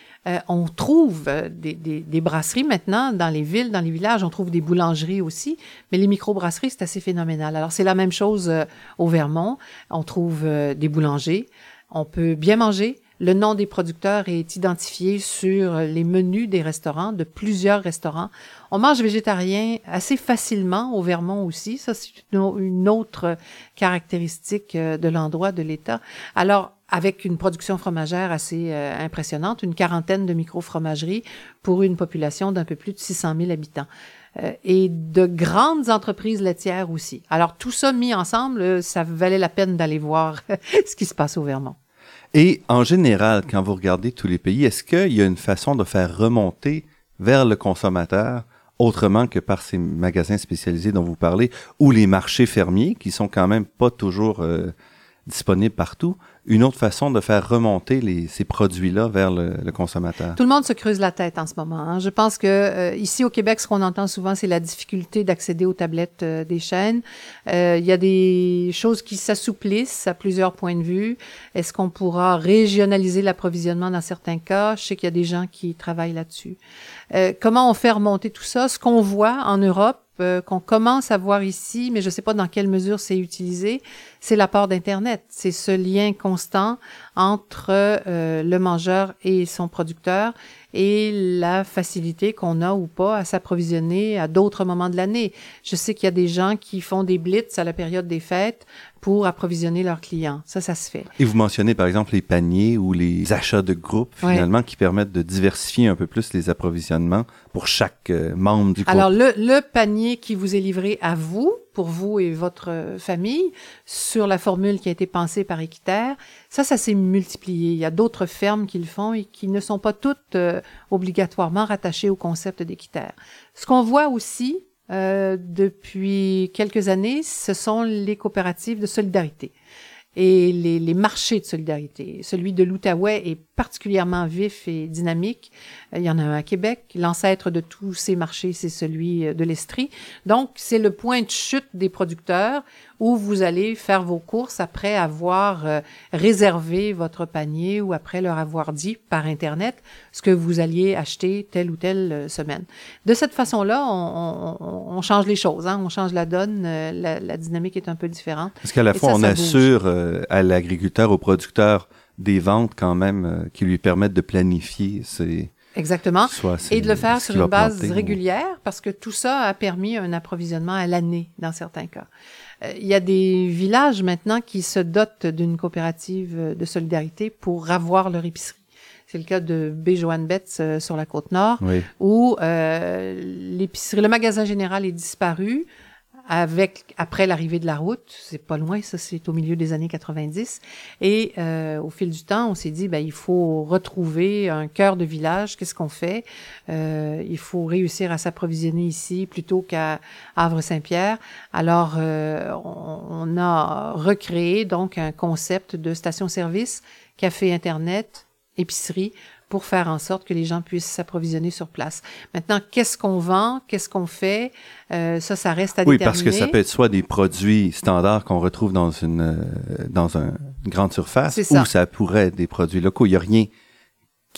on trouve des, des, brasseries maintenant dans les villes, dans les villages, on trouve des boulangeries aussi, mais les micro-brasseries, c'est assez phénoménal. Alors, c'est la même chose au Vermont. On trouve des boulangers, on peut bien manger, le nom des producteurs est identifié sur les menus des restaurants, de plusieurs restaurants. On mange végétarien assez facilement au Vermont aussi. Ça, c'est une autre caractéristique euh, de l'endroit de l'État. Alors, avec une production fromagère assez euh, impressionnante, une quarantaine de micro-fromageries pour une population d'un peu plus de 600 000 habitants. Euh, et de grandes entreprises laitières aussi. Alors tout ça mis ensemble, ça valait la peine d'aller voir ce qui se passe au Vermont. Et en général, quand vous regardez tous les pays, est-ce qu'il y a une façon de faire remonter vers le consommateur autrement que par ces magasins spécialisés dont vous parlez ou les marchés fermiers qui sont quand même pas toujours disponibles partout? Une autre façon de faire remonter les, ces produits-là vers le, le, consommateur? Tout le monde se creuse la tête en ce moment. Hein. Je pense que euh, ici au Québec, ce qu'on entend souvent, c'est la difficulté d'accéder aux tablettes euh, des chaînes. Euh, il y a des choses qui s'assouplissent à plusieurs points de vue. Est-ce qu'on pourra régionaliser l'approvisionnement dans certains cas? Je sais qu'il y a des gens qui travaillent là-dessus. comment on fait remonter tout ça? Ce qu'on voit en Europe, qu'on commence à voir ici, mais je ne sais pas dans quelle mesure c'est utilisé, c'est l'apport d'Internet. C'est ce lien constant entre euh, le mangeur et son producteur et la facilité qu'on a ou pas à s'approvisionner à d'autres moments de l'année. Je sais qu'il y a des gens qui font des blitz à la période des fêtes pour approvisionner leurs clients. Ça, ça se fait. Et vous mentionnez par exemple les paniers ou les achats de groupe finalement qui permettent de diversifier un peu plus les approvisionnements pour chaque euh, membre du groupe. Alors le, le panier qui vous est livré à vous, pour vous et votre famille sur la formule qui a été pensée par Équiterre. Ça, ça s'est multiplié. Il y a d'autres fermes qui le font et qui ne sont pas toutes euh, obligatoirement rattachées au concept d'Équiterre. Ce qu'on voit aussi euh, depuis quelques années, ce sont les coopératives de solidarité et les, les, marchés de solidarité. Celui de l'Outaouais est particulièrement vif et dynamique. Il y en a un à Québec. L'ancêtre de tous ces marchés, c'est celui de l'Estrie. Donc, c'est le point de chute des producteurs où vous allez faire vos courses après avoir euh, réservé votre panier ou après leur avoir dit par Internet ce que vous alliez acheter telle ou telle euh, semaine. De cette façon-là, on, on, on, change les choses, hein? on change la donne, euh, la, la, dynamique est un peu différente. Parce qu'à la fois, on assure à l'agriculteur, au producteur, des ventes quand même qui lui permettent de planifier ses... Exactement. Et de le faire sur une base régulière parce que tout ça a permis un approvisionnement à l'année dans certains cas. Euh, il y a des villages maintenant qui se dotent d'une coopérative de solidarité pour avoir leur épicerie. C'est le cas de B. Joanne Betts euh, sur la côte nord, où euh, l'épicerie, le magasin général est disparu avec après l'arrivée de la route, c'est pas loin, ça c'est au milieu des années 90. Et euh, au fil du temps, on s'est dit, ben il faut retrouver un cœur de village. Qu'est-ce qu'on fait? Euh, Il faut réussir à s'approvisionner ici plutôt qu'à Havre-Saint-Pierre. Alors euh, on, on, a recréé donc un concept de station-service, café internet, épicerie pour faire en sorte que les gens puissent s'approvisionner sur place. Maintenant, qu'est-ce qu'on vend, qu'est-ce qu'on fait, euh, ça, ça reste à oui, déterminer. Oui, parce que ça peut être soit des produits standards qu'on retrouve dans une euh, dans un, une grande surface, ou ça pourrait être des produits locaux. Il n'y a rien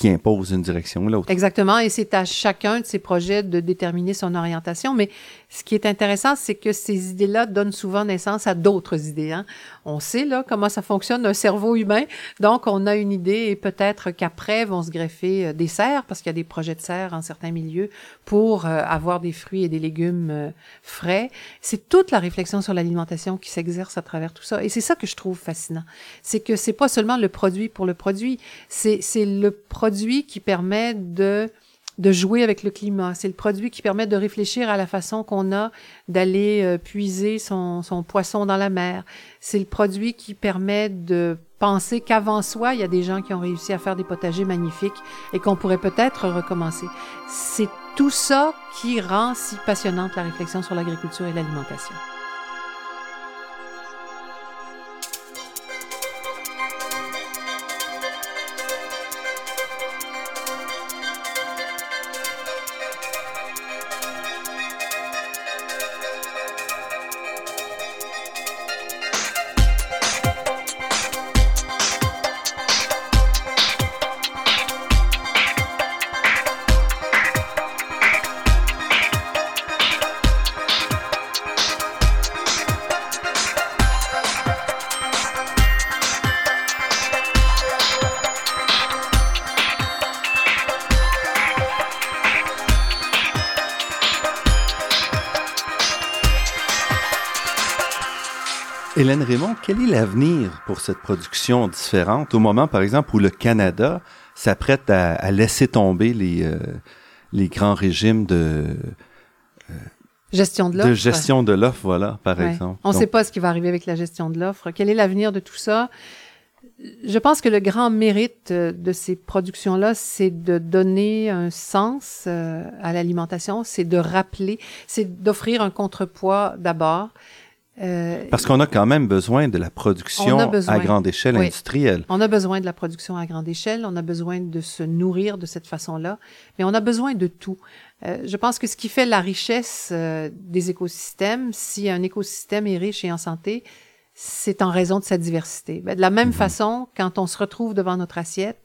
qui impose une direction ou l'autre. Exactement, et c'est à chacun de ces projets de déterminer son orientation. Mais ce qui est intéressant, c'est que ces idées-là donnent souvent naissance à d'autres idées. Hein. On sait là comment ça fonctionne un cerveau humain, donc on a une idée et peut-être qu'après vont se greffer euh, des serres, parce qu'il y a des projets de serres en certains milieux pour euh, avoir des fruits et des légumes euh, frais. C'est toute la réflexion sur l'alimentation qui s'exerce à travers tout ça, et c'est ça que je trouve fascinant. C'est que c'est pas seulement le produit pour le produit, c'est c'est le produit qui permet de de jouer avec le climat. C'est le produit qui permet de réfléchir à la façon qu'on a d'aller euh, puiser son, son, poisson dans la mer. C'est le produit qui permet de penser qu'avant soi, il y a des gens qui ont réussi à faire des potagers magnifiques et qu'on pourrait peut-être recommencer. C'est tout ça qui rend si passionnante la réflexion sur l'agriculture et l'alimentation. Raymond, quel est l'avenir pour cette production différente? Au moment, par exemple, où le Canada s'apprête à, laisser tomber les, euh, les grands régimes de... Euh, gestion de l'offre. De gestion de l'offre, voilà, par exemple. On ne sait pas ce qui va arriver avec la gestion de l'offre. Quel est l'avenir de tout ça? Je pense que le grand mérite euh, de ces productions-là, c'est de donner un sens à l'alimentation, c'est de rappeler, c'est d'offrir un contrepoids d'abord, euh, Parce qu'on a quand même besoin de la production à grande échelle industrielle. On a besoin de la production à grande échelle, on a besoin de se nourrir de cette façon-là, mais on a besoin de tout. Euh, je pense que ce qui fait la richesse euh, des écosystèmes, si un écosystème est riche et en santé, c'est en raison de sa diversité. Ben, de la même mhm. façon, quand on se retrouve devant notre assiette,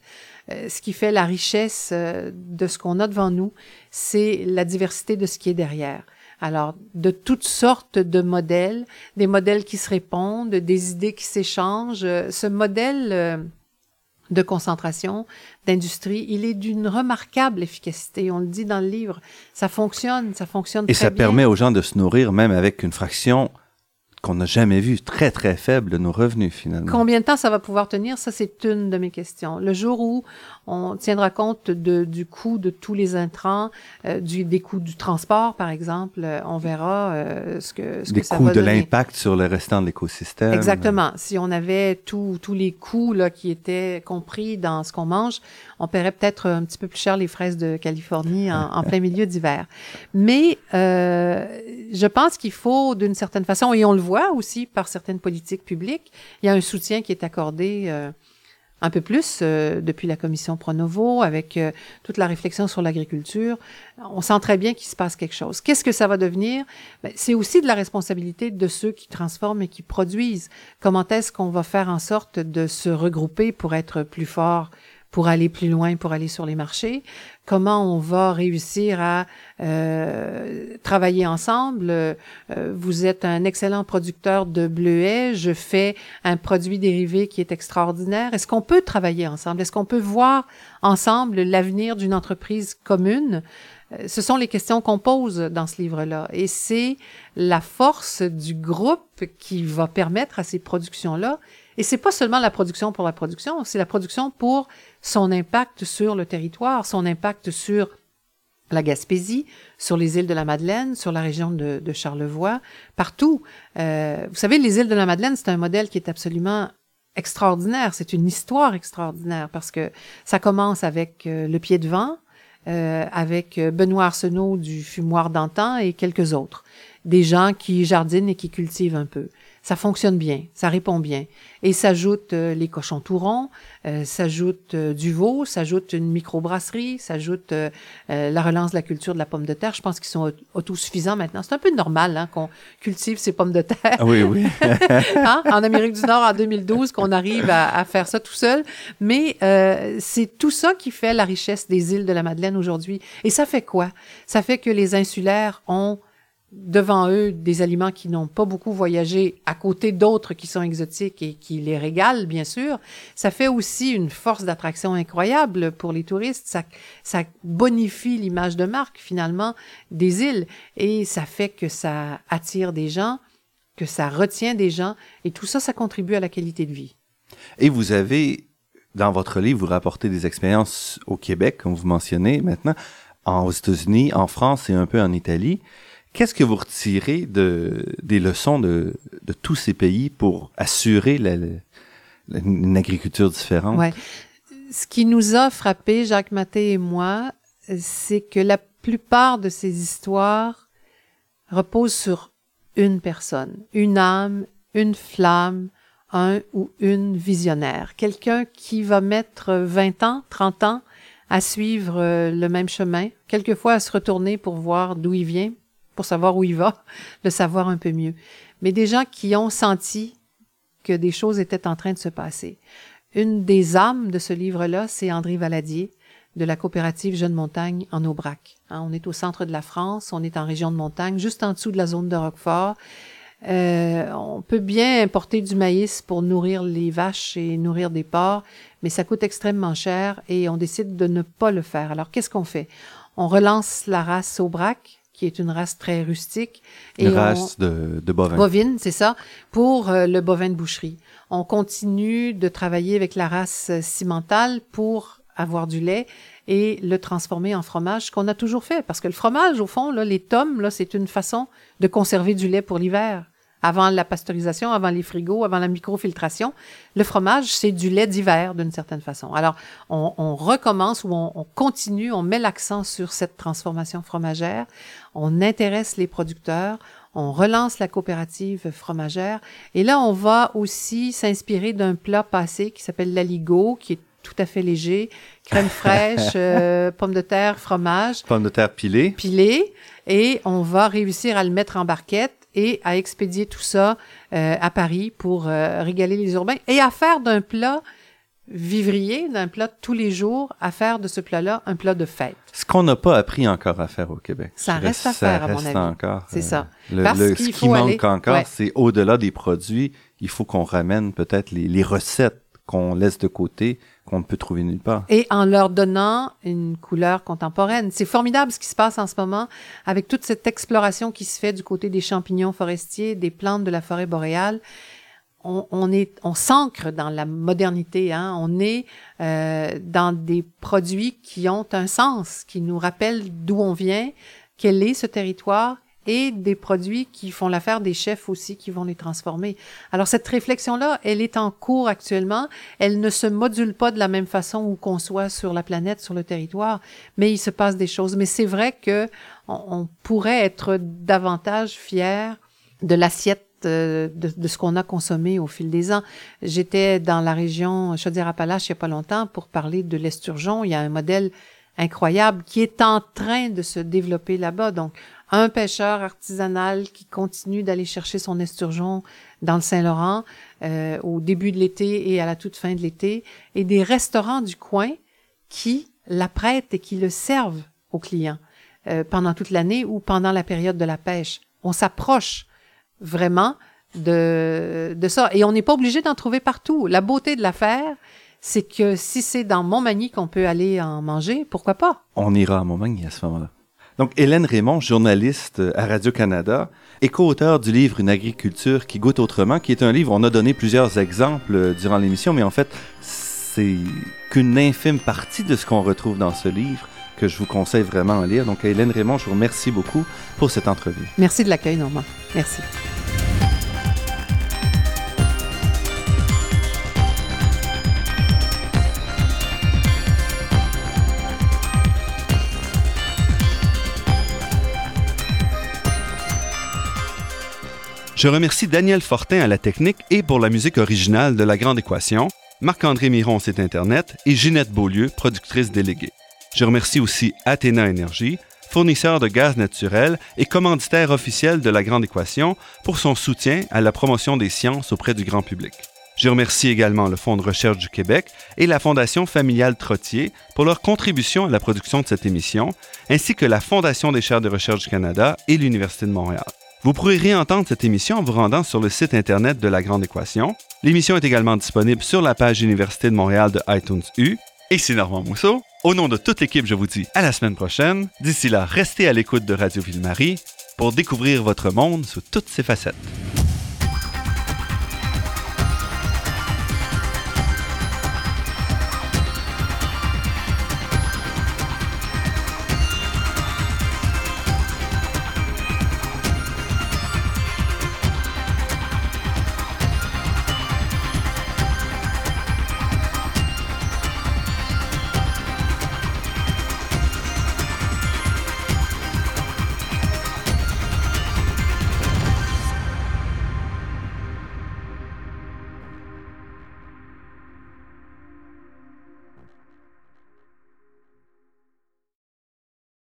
ce qui fait la richesse de ce qu'on a devant nous, c'est la diversité de ce qui est derrière. Alors, de toutes sortes de modèles, des modèles qui se répondent, des idées qui s'échangent. Ce modèle euh, de concentration, d'industrie, il est d'une remarquable efficacité. On le dit dans le livre. Ça fonctionne, ça fonctionne Et ça permet aux gens de se nourrir même avec une fraction qu'on n'a jamais vu, très très faible nos revenus finalement. Combien de temps ça va pouvoir tenir? Ça, c'est une de mes questions. Le jour où on tiendra compte de, du coût de tous les intrants, euh, du, des coûts du transport, par exemple, euh, on verra euh, ce que, ce des que ça coûts va de l'impact sur le restant de l'écosystème. Exactement. Si on avait tous tous les coûts là, qui étaient compris dans ce qu'on mange, on paierait peut-être un petit peu plus cher les fraises de Californie en, en plein milieu d'hiver. Mais je pense qu'il faut, d'une certaine façon, et on le voit aussi par certaines politiques publiques, il y a un soutien qui est accordé un peu plus euh, depuis la commission Pronovo, avec euh, toute la réflexion sur l'agriculture. On sent très bien qu'il se passe quelque chose. Qu'est-ce que ça va devenir? Ben, c'est aussi de la responsabilité de ceux qui transforment et qui produisent. Comment est-ce qu'on va faire en sorte de se regrouper pour être plus fort pour aller plus loin, pour aller sur les marchés, comment on va réussir à euh, travailler ensemble? Euh, vous êtes un excellent producteur de bleuets, je fais un produit dérivé qui est extraordinaire. Est-ce qu'on peut travailler ensemble? Est-ce qu'on peut voir ensemble l'avenir d'une entreprise commune? Euh, ce sont les questions qu'on pose dans ce livre-là. Et c'est la force du groupe qui va permettre à ces productions-là et c'est pas seulement la production pour la production, c'est la production pour son impact sur le territoire, son impact sur la Gaspésie, sur les îles de la Madeleine, sur la région de, Charlevoix, partout. Euh, vous savez, les îles de la Madeleine, c'est un modèle qui est absolument extraordinaire. C'est une histoire extraordinaire parce que ça commence avec euh, le pied de vent, euh, avec Benoît Arsenault du fumoir d'antan et quelques autres. Des gens qui jardinent et qui cultivent un peu ça fonctionne bien, ça répond bien. Et s'ajoute euh, les cochons tourons, euh, s'ajoute euh, du veau, s'ajoute une microbrasserie, s'ajoute euh, la relance de la culture de la pomme de terre. Je pense qu'ils sont autosuffisants maintenant. C'est un peu normal hein, qu'on cultive ces pommes de terre. Oui, oui. hein? En Amérique du Nord, en 2012, qu'on arrive à, à, faire ça tout seul. Mais c'est tout ça qui fait la richesse des îles de la Madeleine aujourd'hui. Et ça fait quoi? Ça fait que les insulaires ont devant eux des aliments qui n'ont pas beaucoup voyagé à côté d'autres qui sont exotiques et qui les régalent, bien sûr, ça fait aussi une force d'attraction incroyable pour les touristes. Ça, ça bonifie l'image de marque, finalement, des îles et ça fait que ça attire des gens, que ça retient des gens et tout ça, ça contribue à la qualité de vie. Et vous avez, dans votre livre, vous rapportez des expériences au Québec, comme vous mentionnez maintenant, aux États-Unis, en France et un peu en Italie. Qu'est-ce que vous retirez de, des leçons de, tous ces pays pour assurer une agriculture différente? Ce qui nous a frappé, Jacques Maté et moi, c'est que la plupart de ces histoires reposent sur une personne, une âme, une flamme, un ou une visionnaire, quelqu'un qui va mettre 20 ans, 30 ans à suivre le même chemin, quelquefois à se retourner pour voir d'où il vient, pour savoir où il va, le savoir un peu mieux. Mais des gens qui ont senti que des choses étaient en train de se passer. Une des âmes de ce livre-là, c'est André Valadier de la coopérative Jeune Montagne en Aubrac. Hein, on est au centre de la France, on est en région de montagne, juste en dessous de la zone de Roquefort. Euh, on peut bien importer du maïs pour nourrir les vaches et nourrir des porcs, mais ça coûte extrêmement cher et on décide de ne pas le faire. Alors qu'est-ce qu'on fait? On relance la race Aubrac, qui est une race très rustique. Une race de, de bovins. Bovine, c'est ça, pour euh, le bovin de boucherie. On continue de travailler avec la race cimentale pour avoir du lait et le transformer en fromage, ce qu'on a toujours fait. Parce que le fromage, au fond, là, les tomes, là, c'est une façon de conserver du lait pour l'hiver. Avant la pasteurisation, avant les frigos, avant la microfiltration, le fromage, c'est du lait d'hiver d'une certaine façon. Alors, on, on recommence ou on, on, continue, on met l'accent sur cette transformation fromagère, on intéresse les producteurs, on relance la coopérative fromagère, et là, on va aussi s'inspirer d'un plat passé qui s'appelle l'aligo, qui est tout à fait léger, crème fraîche, euh, pommes de terre, fromage. Pommes de terre pilées. Pilées. Et on va réussir à le mettre en barquette et à expédier tout ça euh, à Paris pour euh, régaler les urbains et à faire d'un plat vivrier, d'un plat tous les jours, à faire de ce plat-là un plat de fête. Ce qu'on n'a pas appris encore à faire au Québec. Ça reste, à faire, à mon avis. encore. C'est ça. Le, Parce le, ce qui manque encore, c'est au-delà des produits, il faut qu'on ramène peut-être les, les recettes qu'on laisse de côté qu'on ne peut trouver nulle part. Et en leur donnant une couleur contemporaine. C'est formidable ce qui se passe en ce moment avec toute cette exploration qui se fait du côté des champignons forestiers, des plantes de la forêt boréale. On, on est, on s'ancre dans la modernité. Hein? On est euh, dans des produits qui ont un sens, qui nous rappellent d'où on vient, quel est ce territoire et des produits qui font l'affaire des chefs aussi qui vont les transformer. Alors cette réflexion-là, elle est en cours actuellement. Elle ne se module pas de la même façon où qu'on soit sur la planète, sur le territoire, mais il se passe des choses. Mais c'est vrai que on, pourrait être davantage fier de l'assiette euh, de, de, ce qu'on a consommé au fil des ans. J'étais dans la région Chaudière-Appalaches il n'y a pas longtemps pour parler de l'esturgeon. Il y a un modèle incroyable qui est en train de se développer là-bas. Donc, un pêcheur artisanal qui continue d'aller chercher son esturgeon dans le Saint-Laurent euh, au début de l'été et à la toute fin de l'été, et des restaurants du coin qui l'apprêtent et qui le servent aux clients euh, pendant toute l'année ou pendant la période de la pêche. On s'approche vraiment de, de ça. Et on n'est pas obligé d'en trouver partout. La beauté de l'affaire, c'est que si c'est dans Montmagny qu'on peut aller en manger, pourquoi pas? On ira à Montmagny à ce moment-là. Donc, Hélène Raymond, journaliste à Radio-Canada, et co-auteur du livre Une agriculture qui goûte autrement, qui est un livre, on a donné plusieurs exemples durant l'émission, mais en fait, c'est qu'une infime partie de ce qu'on retrouve dans ce livre que je vous conseille vraiment à lire. Donc, Hélène Raymond, je vous remercie beaucoup pour cette entrevue. Merci de l'accueil, Normand. Merci. Je remercie Daniel Fortin à la technique et pour la musique originale de La Grande Équation, Marc-André Miron, site Internet, et Ginette Beaulieu, productrice déléguée. Je remercie aussi Athéna Énergie, fournisseur de gaz naturel et commanditaire officiel de La Grande Équation, pour son soutien à la promotion des sciences auprès du grand public. Je remercie également le Fonds de recherche du Québec et la Fondation familiale Trottier pour leur contribution à la production de cette émission, ainsi que la Fondation des chaires de recherche du Canada et l'Université de Montréal. Vous pourrez réentendre cette émission en vous rendant sur le site Internet de La Grande Équation. L'émission est également disponible sur la page Université de Montréal de iTunes U. Et c'est Normand Mousseau. Au nom de toute l'équipe, je vous dis à la semaine prochaine. D'ici là, restez à l'écoute de Radio Ville-Marie pour découvrir votre monde sous toutes ses facettes.